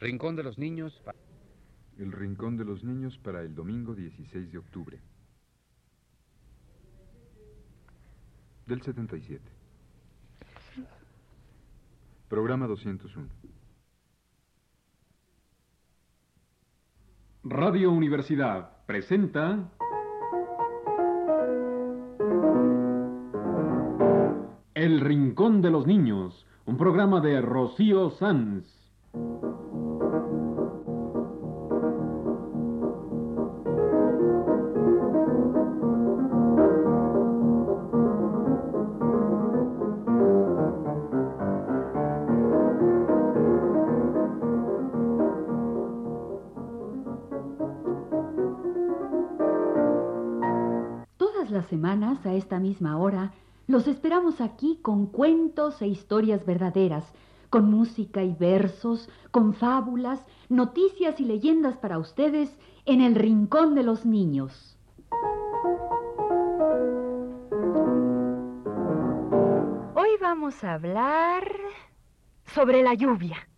Rincón de los Niños. El Rincón de los Niños para el domingo 16 de octubre. Del 77. Programa 201. Radio Universidad presenta El Rincón de los Niños, un programa de Rocío Sanz. Semanas, a esta misma hora, los esperamos aquí con cuentos e historias verdaderas, con música y versos, con fábulas, noticias y leyendas para ustedes en el Rincón de los Niños. Hoy vamos a hablar sobre la lluvia,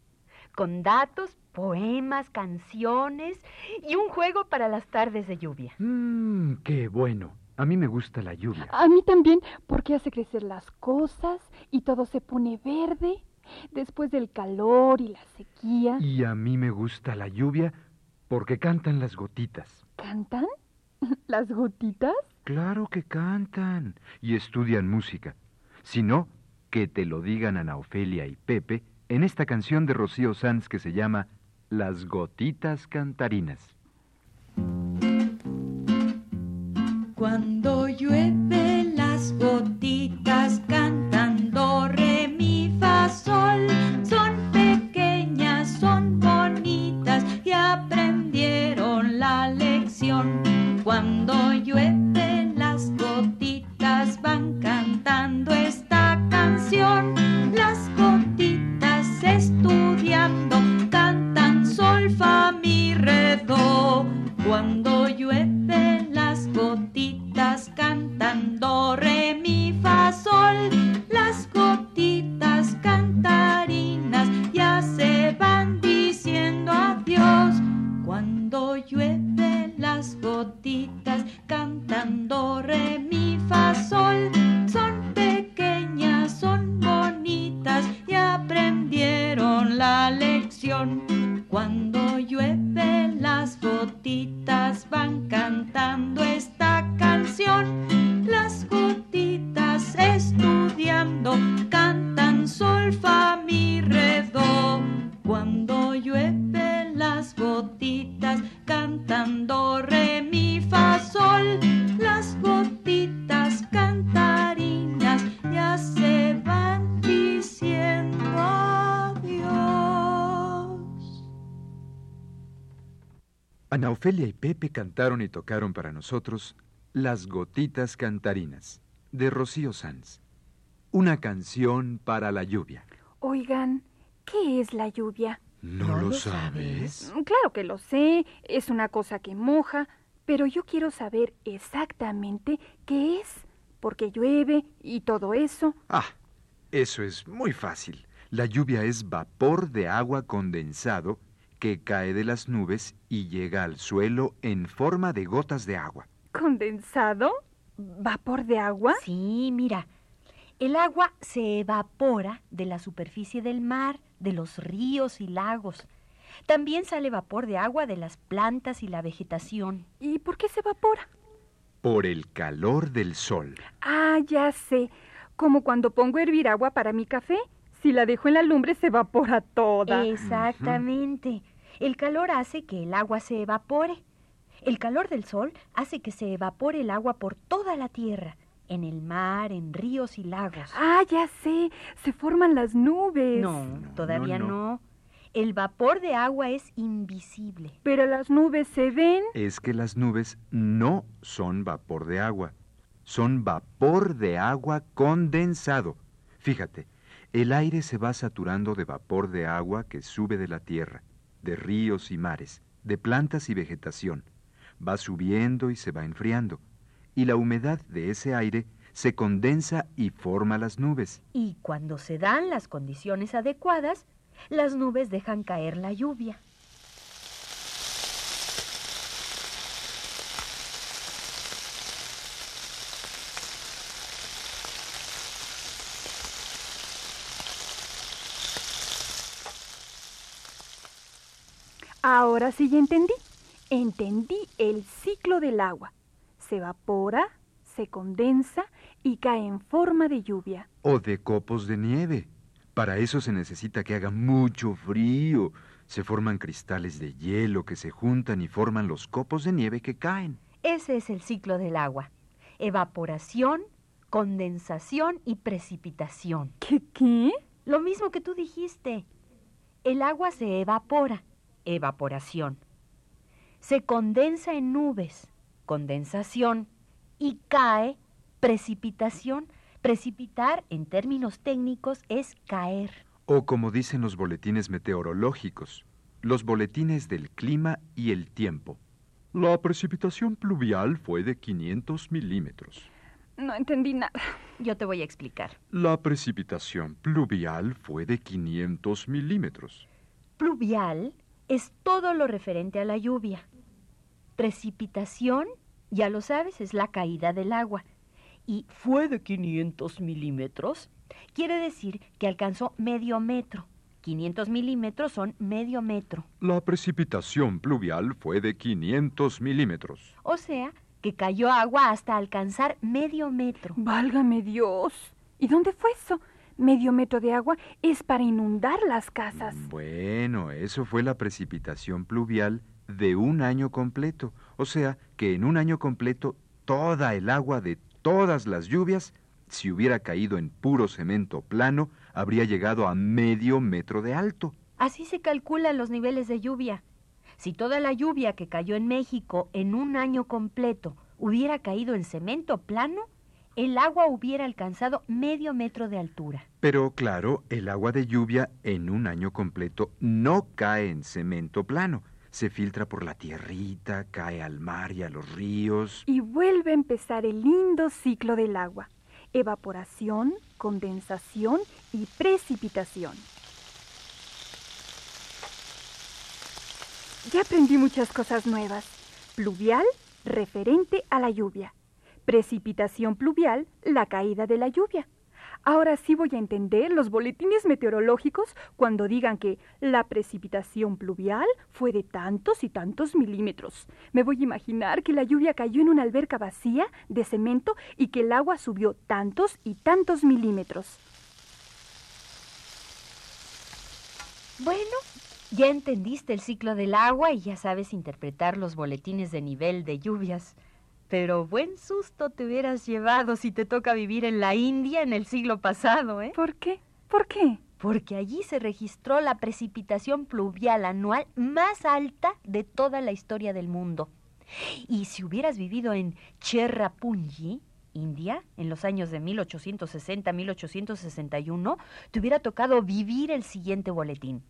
con datos, poemas, canciones y un juego para las tardes de lluvia. Mmm, qué bueno. A mí me gusta la lluvia. A mí también, porque hace crecer las cosas y todo se pone verde después del calor y la sequía. Y a mí me gusta la lluvia porque cantan las gotitas. ¿Cantan? ¿Las gotitas? Claro que cantan y estudian música. Si no, que te lo digan Ana Ofelia y Pepe en esta canción de Rocío Sanz que se llama Las gotitas cantarinas. Cuando llueve van cantando cantaron y tocaron para nosotros Las gotitas cantarinas de Rocío Sanz. Una canción para la lluvia. Oigan, ¿qué es la lluvia? ¿No, lo sabes? Claro que lo sé, es una cosa que moja, pero yo quiero saber exactamente qué es, porque llueve y todo eso. Ah, eso es muy fácil. La lluvia es vapor de agua condensado que cae de las nubes y llega al suelo en forma de gotas de agua. ¿Condensado? ¿Vapor de agua? Sí, mira, el agua se evapora de la superficie del mar, de los ríos y lagos. También sale vapor de agua de las plantas y la vegetación. ¿Y por qué se evapora? Por el calor del sol. Ah, ya sé. Como cuando pongo a hervir agua para mi café. Si la dejo en la lumbre se evapora toda. Exactamente. El calor hace que el agua se evapore. El calor del sol hace que se evapore el agua por toda la tierra, en el mar, en ríos y lagos. Ah, ya sé. Se forman las nubes. No, todavía no, no, no. El vapor de agua es invisible. Pero las nubes se ven. Es que las nubes no son vapor de agua, son vapor de agua condensado. Fíjate, el aire se va saturando de vapor de agua que sube de la tierra, de ríos y mares, de plantas y vegetación. Va subiendo y se va enfriando, y la humedad de ese aire se condensa y forma las nubes. Y cuando se dan las condiciones adecuadas, Las nubes dejan caer la lluvia. Ahora sí ya entendí. Entendí el ciclo del agua. Se evapora, se condensa y cae en forma de lluvia. O de copos de nieve. Para eso se necesita que haga mucho frío. Se forman cristales de hielo que se juntan y forman los copos de nieve que caen. Ese es el ciclo del agua. Evaporación, condensación y precipitación. ¿Qué qué? Lo mismo que tú dijiste. El agua se evapora, evaporación. Se condensa en nubes, condensación. Y cae, precipitación. Precipitar, en términos técnicos, es caer. O como dicen los boletines meteorológicos, los boletines del clima y el tiempo. La precipitación pluvial fue de 500 milímetros. No entendí nada. Yo te voy a explicar. La precipitación pluvial fue de 500 milímetros. Pluvial es todo lo referente a la lluvia. Precipitación, ya lo sabes, es la caída del agua. Y fue de 500 milímetros. Quiere decir que alcanzó medio metro. 500 milímetros son medio metro. La precipitación pluvial fue de 500 milímetros. O sea, que cayó agua hasta alcanzar medio metro. Válgame Dios. ¿Y dónde fue eso? Medio metro de agua es para inundar las casas. Bueno, eso fue la precipitación pluvial de un año completo. O sea, que en un año completo toda el agua de todas las lluvias, si hubiera caído en puro cemento plano, habría llegado a medio metro de alto. Así se calculan los niveles de lluvia. Si toda la lluvia que cayó en México en un año completo hubiera caído en cemento plano, el agua hubiera alcanzado medio metro de altura. Pero claro, el agua de lluvia en un año completo no cae en cemento plano. Se filtra por la tierrita, cae al mar y a los ríos. Y vuelve a empezar el lindo ciclo del agua. Evaporación, condensación y precipitación. Ya aprendí muchas cosas nuevas. Pluvial, referente a la lluvia. Precipitación pluvial, la caída de la lluvia. Ahora sí voy a entender los boletines meteorológicos cuando digan que la precipitación pluvial fue de tantos y tantos milímetros. Me voy a imaginar que la lluvia cayó en una alberca vacía de cemento y que el agua subió tantos y tantos milímetros. Bueno, ya entendiste el ciclo del agua y ya sabes interpretar los boletines de nivel de lluvias. Pero buen susto te hubieras llevado si te toca vivir en la India en el siglo pasado, ¿eh? ¿Por qué? ¿Por qué? Porque allí se registró la precipitación pluvial anual más alta de toda la historia del mundo. Y si hubieras vivido en Cherrapunji, India, en los años de 1860-1861, te hubiera tocado vivir el siguiente boletín.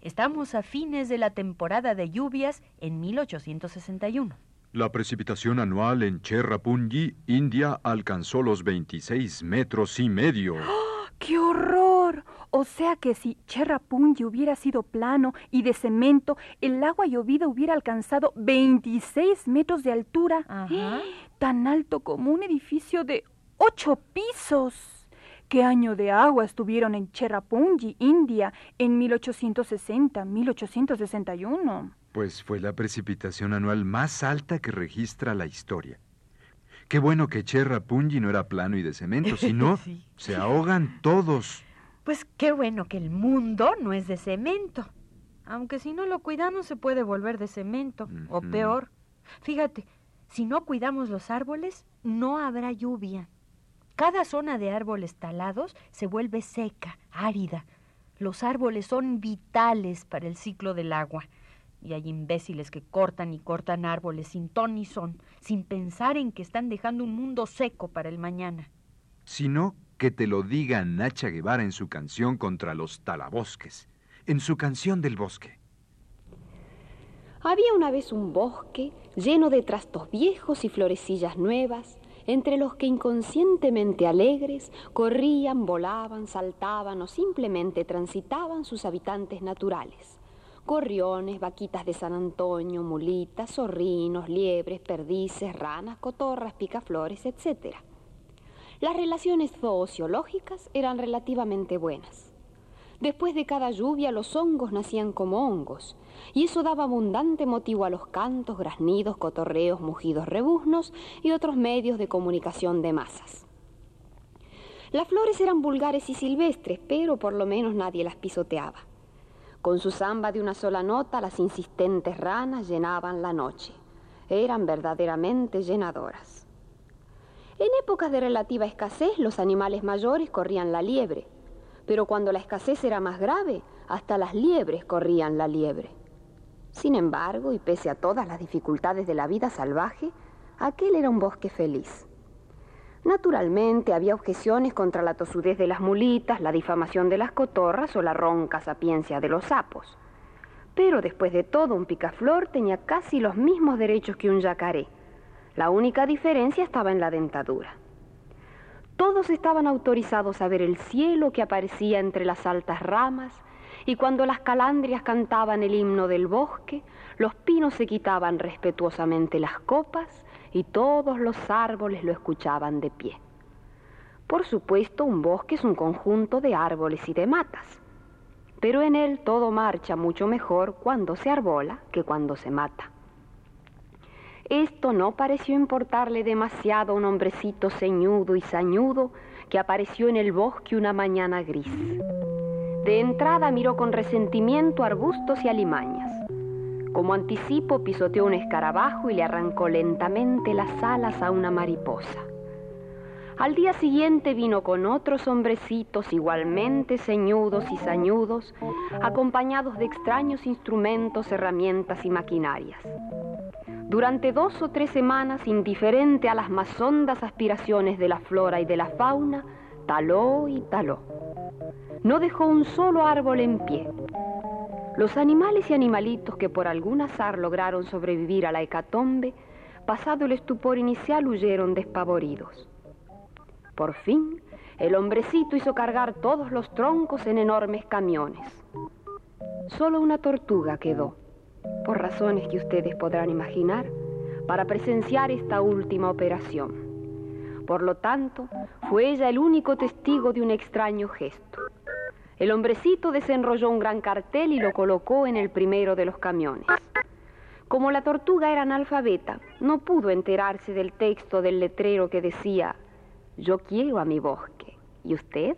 Estamos a fines de la temporada de lluvias en 1861. La precipitación anual en Cherrapunji, India, alcanzó los 26 metros y medio. ¡Qué horror! O sea que si Cherrapunji hubiera sido plano y de cemento, el agua llovida hubiera alcanzado 26 metros de altura. Ajá. Tan alto como un edificio de ocho pisos. ¿Qué año de agua estuvieron en Cherrapunji, India, en 1860-1861? Pues fue la precipitación anual más alta que registra la historia. Qué bueno que Cherrapunji no era plano y de cemento, si no, Sí. se ahogan todos. Pues qué bueno que el mundo no es de cemento. Aunque si no lo cuidamos se puede volver de cemento, o peor. Fíjate, si no cuidamos los árboles, no habrá lluvia. Cada zona de árboles talados se vuelve seca, árida. Los árboles son vitales para el ciclo del agua. Y hay imbéciles que cortan y cortan árboles sin ton ni son, sin pensar en que están dejando un mundo seco para el mañana. Sino que te lo diga Nacha Guevara en su canción contra los talabosques, en su canción del bosque. Había una vez un bosque lleno de trastos viejos y florecillas nuevas, entre los que inconscientemente alegres corrían, volaban, saltaban o simplemente transitaban sus habitantes naturales. Gorriones, vaquitas de San Antonio, mulitas, zorrinos, liebres, perdices, ranas, cotorras, picaflores, etc. Las relaciones zoociológicas eran relativamente buenas. Después de cada lluvia los hongos nacían como hongos, y eso daba abundante motivo a los cantos, graznidos, cotorreos, mugidos rebuznos y otros medios de comunicación de masas. Las flores eran vulgares y silvestres, pero por lo menos nadie las pisoteaba. Con su samba de una sola nota, las insistentes ranas llenaban la noche. Eran verdaderamente llenadoras. En épocas de relativa escasez, los animales mayores corrían la liebre, pero cuando la escasez era más grave, hasta las liebres corrían la liebre. Sin embargo, y pese a todas las dificultades de la vida salvaje, aquel era un bosque feliz. Naturalmente había objeciones contra la tosudez de las mulitas, la difamación de las cotorras o la ronca sapiencia de los sapos. Pero después de todo, un picaflor tenía casi los mismos derechos que un yacaré. La única diferencia estaba en la dentadura. Todos estaban autorizados a ver el cielo que aparecía entre las altas ramas, y cuando las calandrias cantaban el himno del bosque, los pinos se quitaban respetuosamente las copas y todos los árboles lo escuchaban de pie. Por supuesto, un bosque es un conjunto de árboles y de matas, pero en él todo marcha mucho mejor cuando se arbola que cuando se mata. Esto no pareció importarle demasiado a un hombrecito ceñudo y sañudo que apareció en el bosque una mañana gris. De entrada miró con resentimiento arbustos y alimañas. Como anticipo pisoteó un escarabajo y le arrancó lentamente las alas a una mariposa. Al día siguiente vino con otros hombrecitos igualmente ceñudos y sañudos, acompañados de extraños instrumentos, herramientas y maquinarias. Durante dos o tres semanas, indiferente a las más hondas aspiraciones de la flora y de la fauna, taló y taló. No dejó un solo árbol en pie. Los animales y animalitos que por algún azar lograron sobrevivir a la hecatombe, pasado el estupor inicial, huyeron despavoridos. Por fin, el hombrecito hizo cargar todos los troncos en enormes camiones. Solo una tortuga quedó por razones que ustedes podrán imaginar, para presenciar esta última operación. Por lo tanto, fue ella el único testigo de un extraño gesto. El hombrecito desenrolló un gran cartel y lo colocó en el primero de los camiones. Como la tortuga era analfabeta, no pudo enterarse del texto del letrero que decía, yo quiero a mi bosque. ¿Y usted?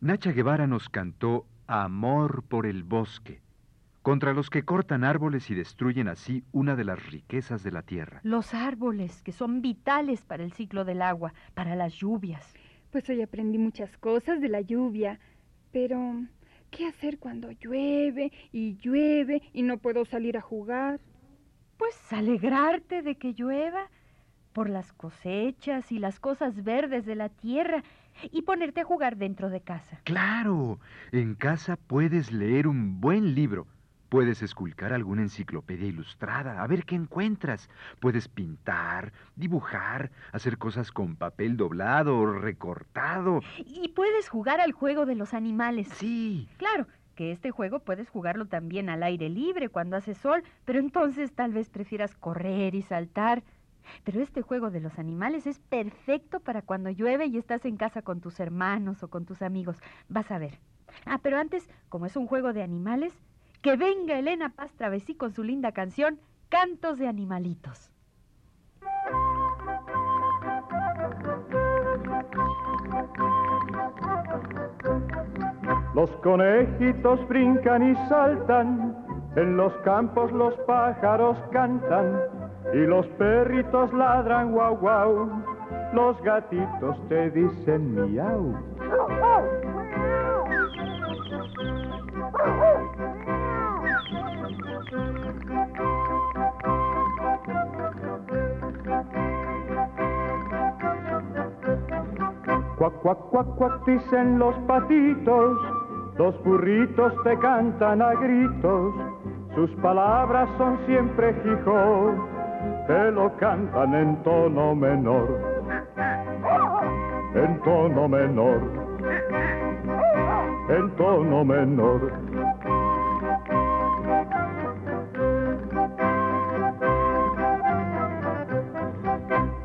Nacha Guevara nos cantó Amor por el bosque, contra los que cortan árboles y destruyen así una de las riquezas de la tierra. Los árboles, que son vitales para el ciclo del agua, para las lluvias. Pues hoy aprendí muchas cosas de la lluvia, pero ¿qué hacer cuando llueve y llueve y no puedo salir a jugar? Pues alegrarte de que llueva por las cosechas y las cosas verdes de la tierra y ponerte a jugar dentro de casa. Claro, en casa puedes leer un buen libro. Puedes esculcar alguna enciclopedia ilustrada, a ver qué encuentras. Puedes pintar, dibujar, hacer cosas con papel doblado o recortado. Y puedes jugar al juego de los animales. Sí. Claro, que este juego puedes jugarlo también al aire libre cuando hace sol, pero entonces tal vez prefieras correr y saltar. Pero este juego de los animales es perfecto para cuando llueve y estás en casa con tus hermanos o con tus amigos. Vas a ver. Ah, pero antes, como es un juego de animales, que venga Elena Paz Travesí con su linda canción Cantos de Animalitos. Los conejitos brincan y saltan, en los campos los pájaros cantan y los perritos ladran guau guau, los gatitos te dicen miau. Cuac, cuac, cuac, cuac, dicen los patitos, los burritos te cantan a gritos, sus palabras son siempre Gijón, te lo cantan en tono menor, en tono menor, en tono menor.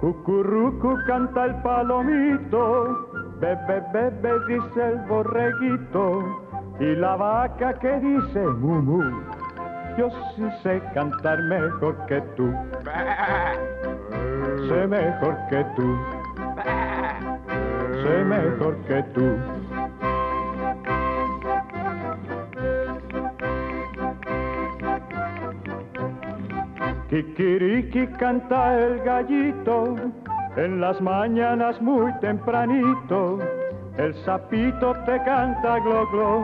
Cucurrucu canta el palomito, bebe, bebe, dice el borreguito, y la vaca que dice mu, mu. Yo sí sé cantar mejor que tú, sé mejor que tú, sé mejor que tú. Kikiriki canta el gallito en las mañanas muy tempranito. El sapito te canta glo glo,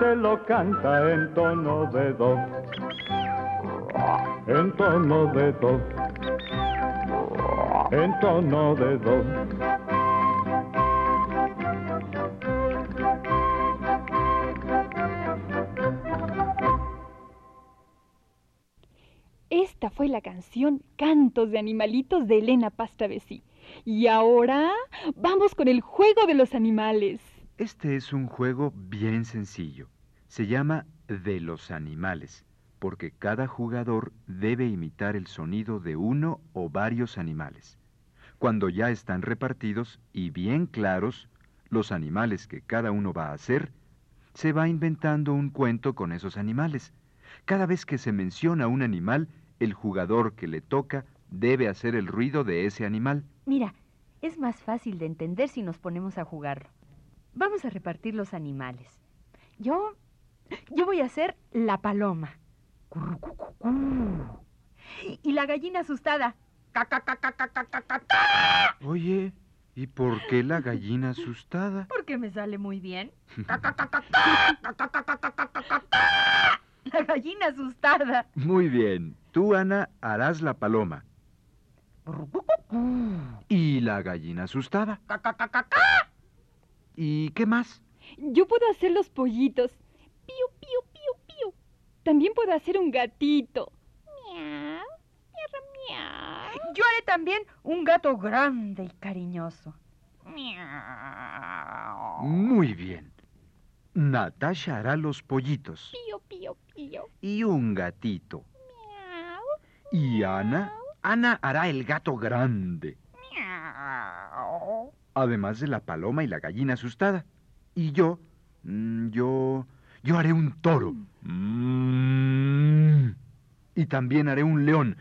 te lo canta en tono de do, en tono de do, en tono de do. Fue la canción Cantos de Animalitos de Elena Pastavesi. Y ahora vamos con el juego de los animales. Este es un juego bien sencillo. Se llama de los animales, porque cada jugador debe imitar el sonido de uno o varios animales. Cuando ya están repartidos y bien claros los animales que cada uno va a hacer, se va inventando un cuento con esos animales. Cada vez que se menciona un animal, el jugador que le toca debe hacer el ruido de ese animal. Mira, es más fácil de entender si nos ponemos a jugarlo. Vamos a repartir los animales. Yo. Yo voy a ser la paloma. Y la gallina asustada. Oye, ¿y por qué la gallina asustada? Porque me sale muy bien. La gallina asustada. Muy bien. Tú, Ana, harás la paloma. Y la gallina asustada. ¿Y qué más? Yo puedo hacer los pollitos. Pío, pío, pío, pío. También puedo hacer un gatito. Miau, miau, miau. Yo haré también un gato grande y cariñoso. Muy bien. Natasha hará los pollitos. Pío, pío, pío. Y un gatito. ¿Y Ana? Ana hará el gato grande. Además de la paloma y la gallina asustada. Y yo, mm, yo, yo haré un toro. Mm. Y también haré un león.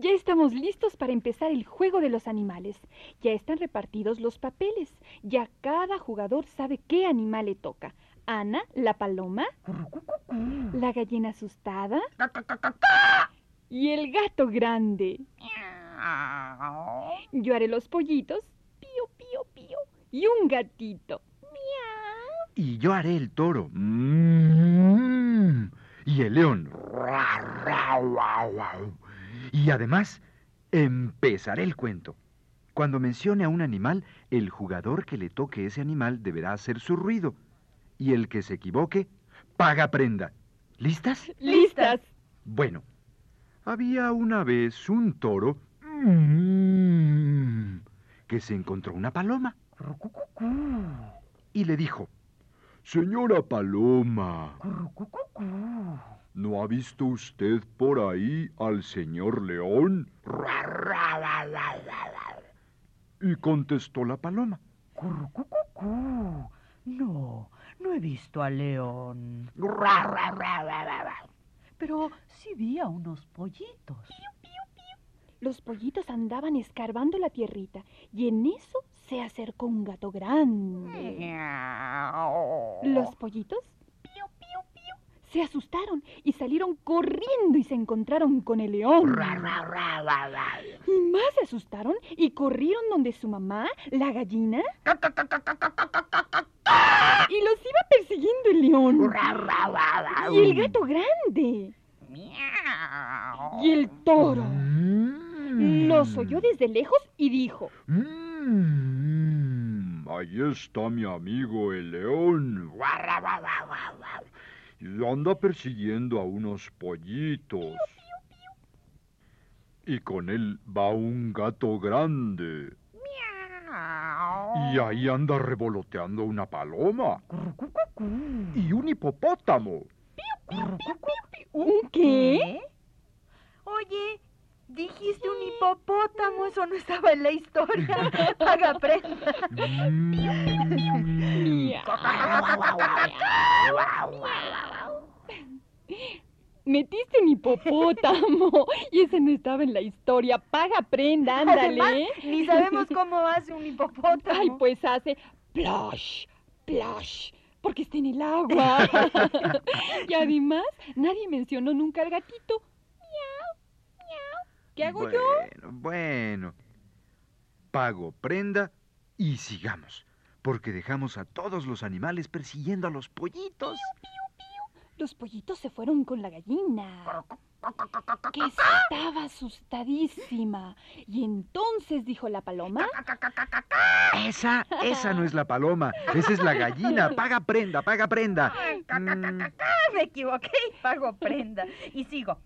Ya estamos listos para empezar el juego de los animales. Ya están repartidos los papeles. Ya cada jugador sabe qué animal le toca. Ana, la paloma. La gallina asustada. Y el gato grande. Yo haré los pollitos. Pío, pío, pío. Y un gatito. Y yo haré el toro. Mm. Y el león. Y además, empezaré el cuento. Cuando mencione a un animal, el jugador que le toque ese animal deberá hacer su ruido. Y el que se equivoque, paga prenda. ¿Listas? Listas. Bueno, había una vez un toro mm, que se encontró una paloma. Y le dijo, Señora Paloma, ¿no ha visto usted por ahí al señor león? Y contestó la paloma, No, no he visto al león. Pero sí vi a unos pollitos. Los pollitos andaban escarbando la tierrita y en eso se acercó un gato grande. Los pollitos se asustaron y salieron corriendo y se encontraron con el león. Y más se asustaron y corrieron donde su mamá, la gallina. Y los iba persiguiendo el león. Y el gato grande. Y el toro. Los oyó desde lejos y dijo. Mm, ahí está mi amigo el león. Y anda persiguiendo a unos pollitos. Y con él va un gato grande. Y ahí anda revoloteando una paloma. Y un hipopótamo. ¿Un qué? Oye, dijiste un hipopótamo, eso no estaba en la historia. Haga prenda. Metiste un hipopótamo y ese no estaba en la historia. Paga prenda, ándale. Además, ni sabemos cómo hace un hipopótamo. Ay, pues hace plash, plash, porque está en el agua. y además, nadie mencionó nunca al gatito. ¿Qué hago yo? Bueno, bueno. Pago prenda y sigamos, porque dejamos a todos los animales persiguiendo a los pollitos. Los pollitos se fueron con la gallina, que estaba asustadísima. Y entonces dijo la paloma, Esa, esa no es la paloma, esa es la gallina. Paga prenda, paga prenda. Mm, Me equivoqué y pago prenda. Y sigo.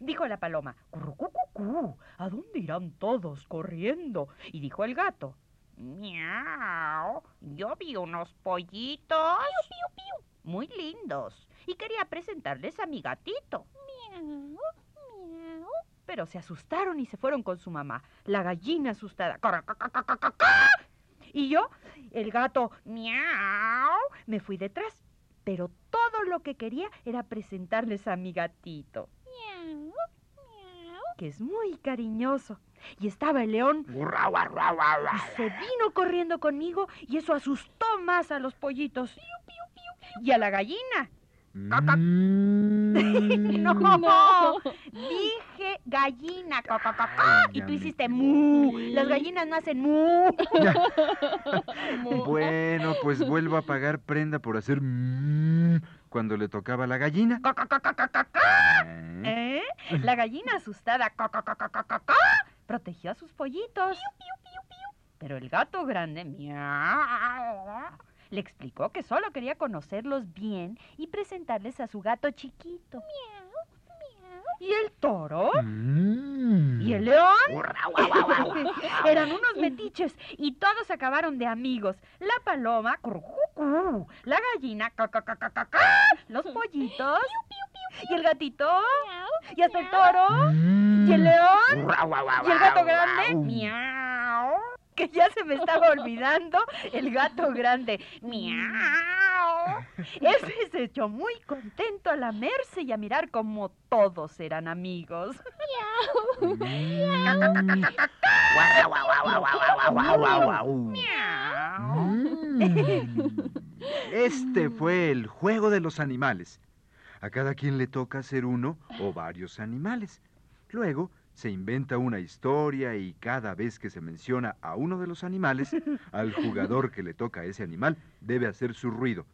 Dijo la paloma, "Currucucucú, ¿a dónde irán todos corriendo? Y dijo el gato, miau, yo vi unos pollitos muy lindos y quería presentarles a mi gatito. Pero se asustaron y se fueron con su mamá. La gallina asustada. Y yo, el gato, miau, me fui detrás. Pero todo lo que quería era presentarles a mi gatito. Que es muy cariñoso. Y estaba el león. Y se vino corriendo conmigo y eso asustó más a los pollitos. Y a la gallina. mm. No, dije gallina. Ay, y tú hiciste mu. Las gallinas no hacen mu. Bueno, pues vuelvo a pagar prenda por hacer mm cuando le tocaba la gallina. ¿Eh? ¿Eh? La gallina asustada protegió a sus pollitos. Pero el gato grande miau, le explicó que solo quería conocerlos bien y presentarles a su gato chiquito. ¿Y el toro? Mm. ¿Y el león? Eran unos metiches y todos acabaron de amigos. La paloma, currucucú, la gallina, ca, ca, ca, ca, ca, ca, los pollitos, y el gatito, y hasta el toro, y el león, y el gato grande, miau. Que ya se me estaba olvidando el gato grande, miau. Ese se echó muy contento a lamerse y a mirar como todos eran amigos. Mm. Este fue el juego de los animales. A cada quien le toca ser uno o varios animales. Luego se inventa una historia y cada vez que se menciona a uno de los animales, al jugador que le toca a ese animal debe hacer su ruido.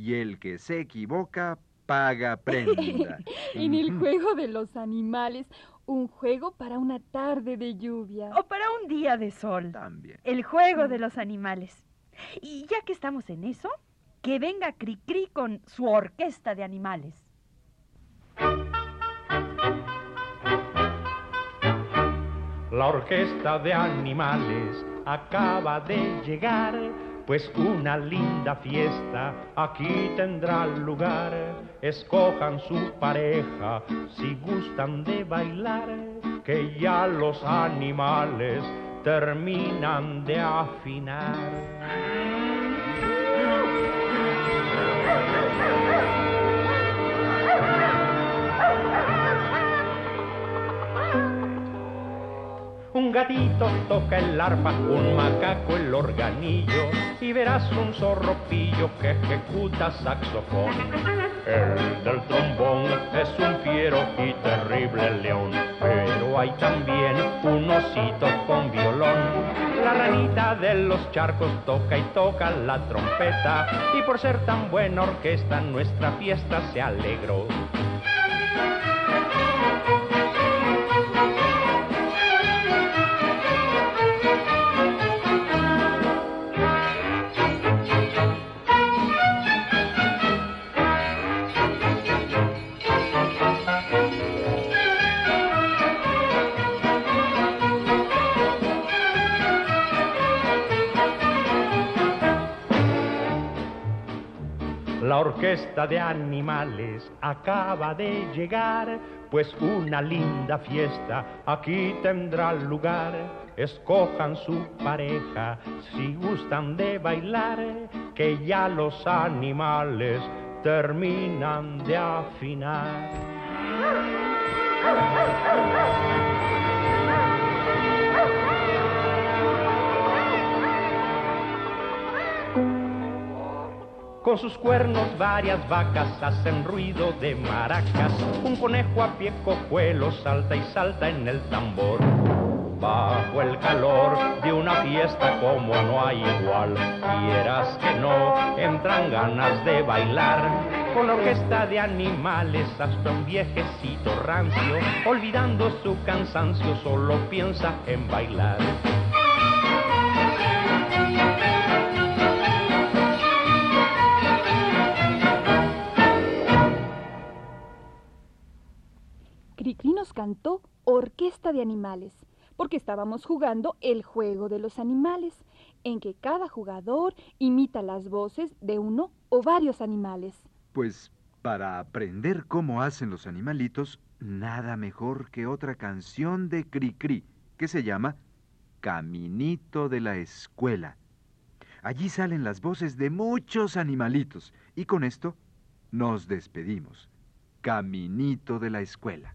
Y el que se equivoca paga prenda. en el juego de los animales, un juego para una tarde de lluvia. O para un día de sol. También. El juego de los animales. Y ya que estamos en eso, que venga Cricri con su orquesta de animales. La orquesta de animales acaba de llegar, pues una linda fiesta aquí tendrá lugar. Escojan su pareja si gustan de bailar, que ya los animales terminan de afinar. Un gatito toca el arpa, un macaco el organillo y verás un zorropillo que ejecuta saxofón. El del trombón es un fiero y terrible león, pero hay también un osito con violón. La ranita de los charcos toca y toca la trompeta y por ser tan buena orquesta nuestra fiesta se alegró. Orquesta de animales acaba de llegar, pues una linda fiesta aquí tendrá lugar. Escojan su pareja si gustan de bailar, que ya los animales terminan de afinar. Con sus cuernos varias vacas hacen ruido de maracas. Un conejo a pie cojuelo salta y salta en el tambor. Bajo el calor de una fiesta como no hay igual, quieras que no, entran ganas de bailar. Con la orquesta de animales hasta un viejecito rancio, olvidando su cansancio, solo piensa en bailar. Cantó Orquesta de Animales, porque estábamos jugando el juego de los animales, en que cada jugador imita las voces de uno o varios animales. Pues para aprender cómo hacen los animalitos, nada mejor que otra canción de Cricri, que se llama Caminito de la Escuela. Allí salen las voces de muchos animalitos y con esto nos despedimos. Caminito de la Escuela.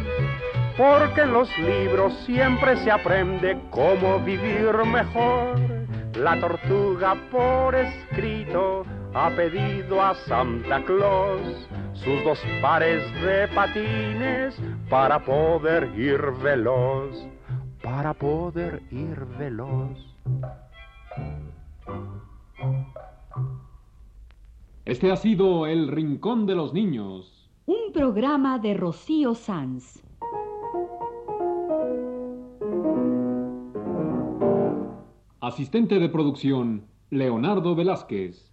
porque en los libros siempre se aprende cómo vivir mejor. La tortuga por escrito ha pedido a Santa Claus sus dos pares de patines para poder ir veloz, para poder ir veloz. Este ha sido El Rincón de los Niños. Un programa de Rocío Sanz. Asistente de producción, Leonardo Velázquez.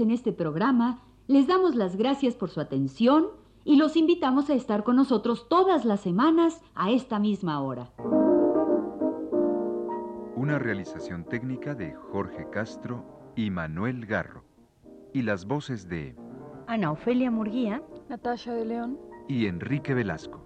En este programa les damos las gracias por su atención y los invitamos a estar con nosotros todas las semanas a esta misma hora. Una realización técnica de Jorge Castro y Manuel Garro. Y las voces de Ana Ofelia Murguía, Natasha de León. y Enrique Velasco.